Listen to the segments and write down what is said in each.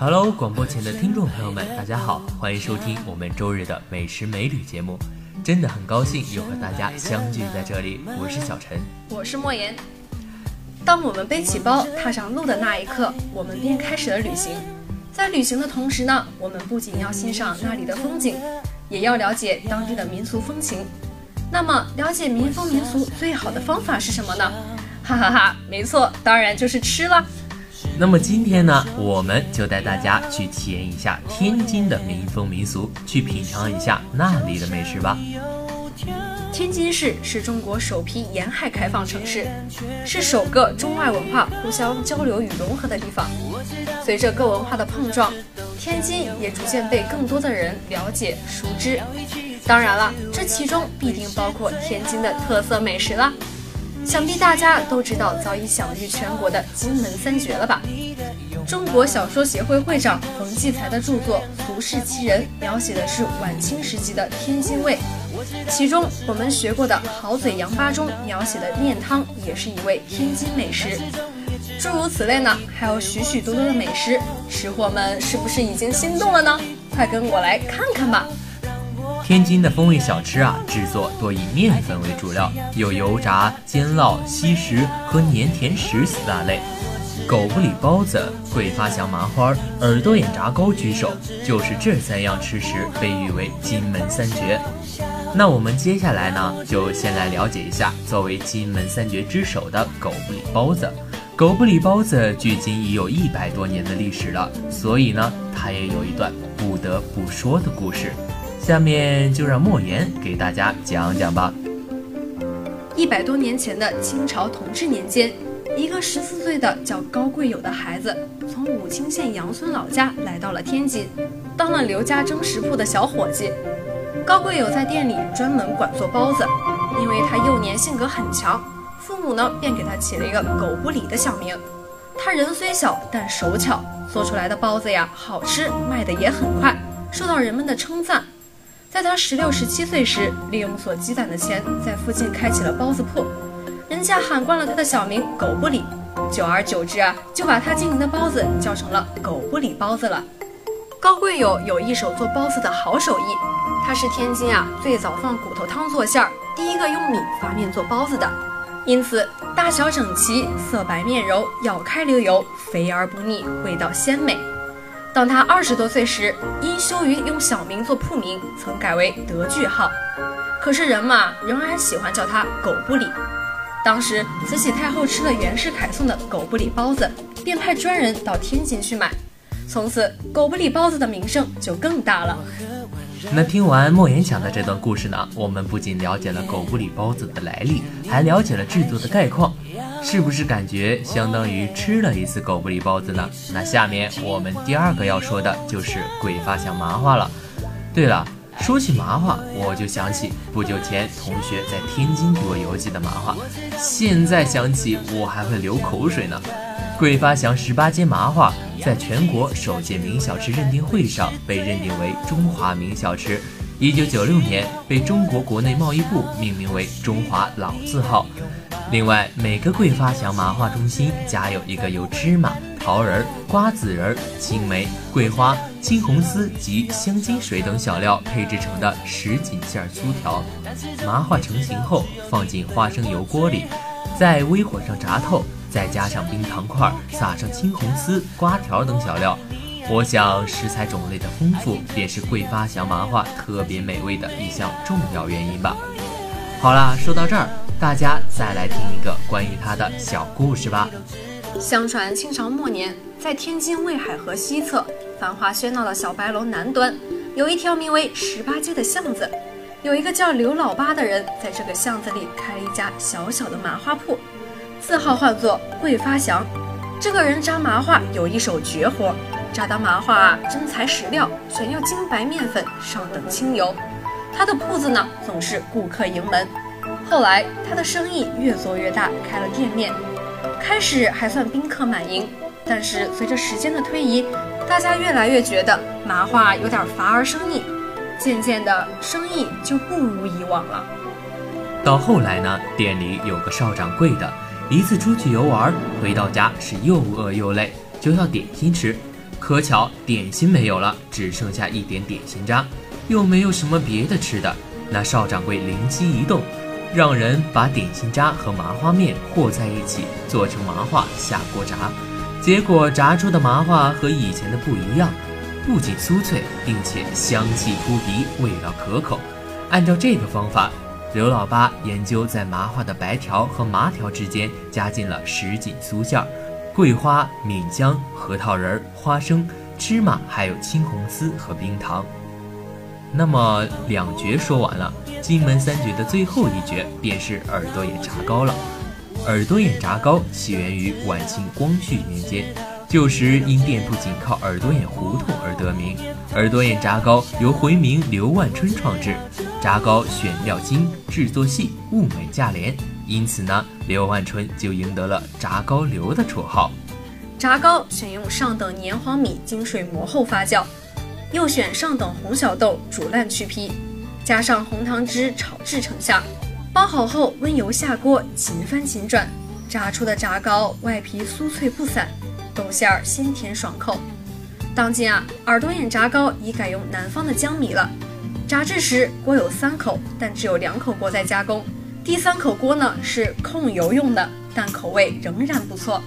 Hello，广播前的听众朋友们，大家好，欢迎收听我们周日的美食美旅节目。真的很高兴又和大家相聚在这里，我是小陈，我是莫言。当我们背起包踏上路的那一刻，我们便开始了旅行。在旅行的同时呢，我们不仅要欣赏那里的风景，也要了解当地的民俗风情。那么，了解民风民俗最好的方法是什么呢？哈哈哈，没错，当然就是吃了。那么今天呢，我们就带大家去体验一下天津的民风民俗，去品尝一下那里的美食吧。天津市是中国首批沿海开放城市，是首个中外文化互相交流与融合的地方。随着各文化的碰撞，天津也逐渐被更多的人了解熟知。当然了，这其中必定包括天津的特色美食啦。想必大家都知道早已享誉全国的金门三绝了吧？中国小说协会会长冯骥才的著作《俗世奇人》描写的是晚清时期的天津味，其中我们学过的《好嘴杨八》中描写的面汤也是一味天津美食。诸如此类呢，还有许许多多的美食，吃货们是不是已经心动了呢？快跟我来看看吧！天津的风味小吃啊，制作多以面粉为主料，有油炸、煎烙、稀食和粘甜食四大类。狗不理包子、桂发祥麻花、耳朵眼炸糕居首，就是这三样吃食被誉为金门三绝。那我们接下来呢，就先来了解一下作为金门三绝之首的狗不理包子。狗不理包子距今已有一百多年的历史了，所以呢，它也有一段不得不说的故事。下面就让莫言给大家讲讲吧。一百多年前的清朝同治年间，一个十四岁的叫高贵友的孩子，从武清县杨村老家来到了天津，当了刘家蒸食铺的小伙计。高贵友在店里专门管做包子，因为他幼年性格很强，父母呢便给他起了一个“狗不理”的小名。他人虽小，但手巧，做出来的包子呀好吃，卖得也很快，受到人们的称赞。在他十六、十七岁时，利用所积攒的钱，在附近开起了包子铺。人家喊惯了他的小名“狗不理”，久而久之啊，就把他经营的包子叫成了“狗不理包子”了。高贵友有一手做包子的好手艺，他是天津啊最早放骨头汤做馅儿，第一个用米发面做包子的，因此大小整齐，色白面柔，咬开流油，肥而不腻，味道鲜美。当他二十多岁时，因羞于用小名做铺名，曾改为德句号。可是人嘛，仍然喜欢叫他狗不理。当时慈禧太后吃了袁世凯送的狗不理包子，便派专人到天津去买。从此，狗不理包子的名声就更大了。那听完莫言讲的这段故事呢，我们不仅了解了狗不理包子的来历，还了解了制作的概况。是不是感觉相当于吃了一次狗不理包子呢？那下面我们第二个要说的就是桂发祥麻花了。对了，说起麻花，我就想起不久前同学在天津给我邮寄的麻花，现在想起我还会流口水呢。桂发祥十八街麻花在全国首届名小吃认定会上被认定为中华名小吃，一九九六年被中国国内贸易部命名为中华老字号。另外，每个桂发祥麻花中心加有一个由芝麻、桃仁、瓜子仁、青梅、桂花、青红丝及香精水等小料配制成的什锦馅粗条。麻花成型后，放进花生油锅里，在微火上炸透，再加上冰糖块，撒上青红丝、瓜条等小料。我想，食材种类的丰富，便是桂发祥麻花特别美味的一项重要原因吧。好啦，说到这儿。大家再来听一个关于他的小故事吧。相传清朝末年，在天津卫海河西侧繁华喧闹的小白楼南端，有一条名为十八街的巷子。有一个叫刘老八的人，在这个巷子里开了一家小小的麻花铺，字号唤作桂发祥。这个人扎麻花有一手绝活，扎的麻花啊真材实料，选用精白面粉，上等清油。他的铺子呢，总是顾客盈门。后来，他的生意越做越大，开了店面。开始还算宾客满盈，但是随着时间的推移，大家越来越觉得麻花有点乏而生腻，渐渐的生意就不如以往了。到后来呢，店里有个少掌柜的，一次出去游玩，回到家是又饿又累，就要点心吃。可巧点心没有了，只剩下一点点心渣，又没有什么别的吃的。那邵掌柜灵机一动，让人把点心渣和麻花面和在一起，做成麻花下锅炸。结果炸出的麻花和以前的不一样，不仅酥脆，并且香气扑鼻，味道可口。按照这个方法，刘老八研究在麻花的白条和麻条之间加进了什锦酥馅儿、桂花、闽姜、核桃仁、花生、芝麻，还有青红丝和冰糖。那么两绝说完了，金门三绝的最后一绝便是耳朵眼炸糕了。耳朵眼炸糕起源于晚清光绪年间，旧时因店铺紧靠耳朵眼胡同而得名。耳朵眼炸糕由回民刘万春创制，炸糕选料精，制作细，物美价廉，因此呢，刘万春就赢得了“炸糕刘”的绰号。炸糕选用上等黏黄米经水磨后发酵。又选上等红小豆煮烂去皮，加上红糖汁炒至成下，包好后温油下锅，勤翻勤转，炸出的炸糕外皮酥脆不散，豆馅儿鲜甜爽口。当今啊，耳朵眼炸糕已改用南方的江米了。炸制时锅有三口，但只有两口锅在加工，第三口锅呢是控油用的，但口味仍然不错。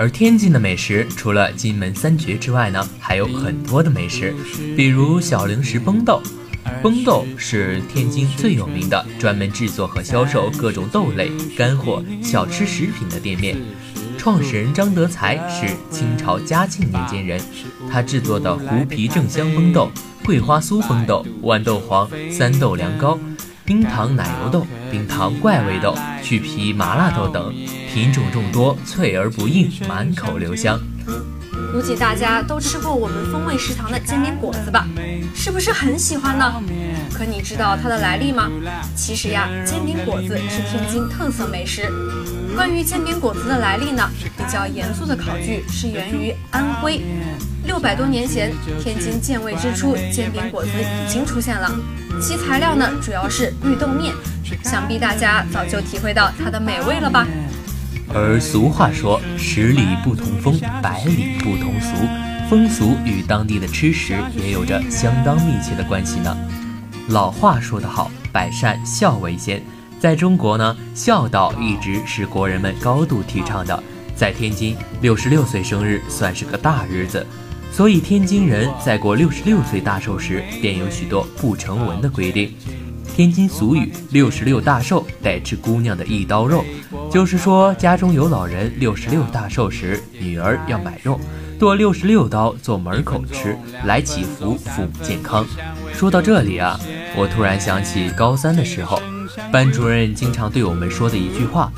而天津的美食，除了金门三绝之外呢，还有很多的美食，比如小零食崩豆。崩豆是天津最有名的，专门制作和销售各种豆类、干货、小吃食品的店面。创始人张德才是清朝嘉庆年间人，他制作的胡皮正香崩豆、桂花酥崩豆、豌豆黄、三豆凉糕。冰糖奶油豆、冰糖怪味豆、去皮麻辣豆等，品种众多，脆而不硬，满口留香。估计大家都吃过我们风味食堂的煎饼果子吧？是不是很喜欢呢？可你知道它的来历吗？其实呀，煎饼果子是天津特色美食。关于煎饼果子的来历呢，比较严肃的考据是源于安徽。六百多年前，天津建卫之初，煎饼果子已经出现了。其材料呢，主要是绿豆面。想必大家早就体会到它的美味了吧？而俗话说“十里不同风，百里不同俗”，风俗与当地的吃食也有着相当密切的关系呢。老话说得好，“百善孝为先”。在中国呢，孝道一直是国人们高度提倡的。在天津，六十六岁生日算是个大日子。所以，天津人在过六十六岁大寿时，便有许多不成文的规定。天津俗语“六十六大寿，得吃姑娘的一刀肉”，就是说家中有老人六十六大寿时，女儿要买肉，剁六十六刀做门口吃，来祈福父母健康。说到这里啊，我突然想起高三的时候，班主任经常对我们说的一句话。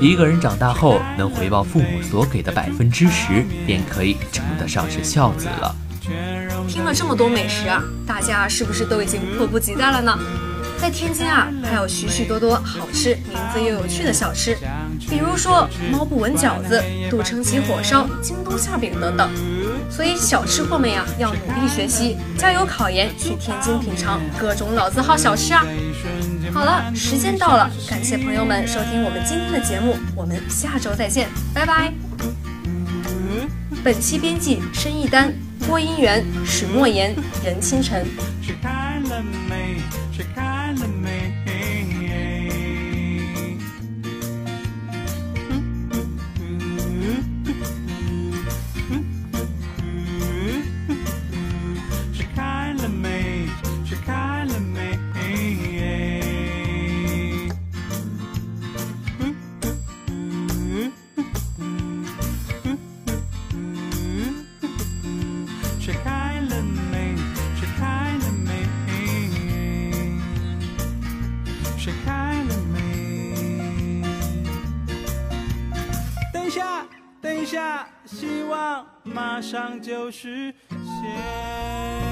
一个人长大后能回报父母所给的百分之十，便可以称得上是孝子了。听了这么多美食啊，大家是不是都已经迫不及待了呢？在天津啊，还有许许多多好吃、名字又有趣的小吃，比如说猫不闻饺子、杜承吉火烧、京东馅饼等等。所以小吃货们呀，要努力学习，加油考研，去天津品尝各种老字号小吃啊！好了，时间到了，感谢朋友们收听我们今天的节目，我们下周再见，拜拜。本期编辑申一丹，播音员史莫言、任清晨。等一下，希望马上就实现。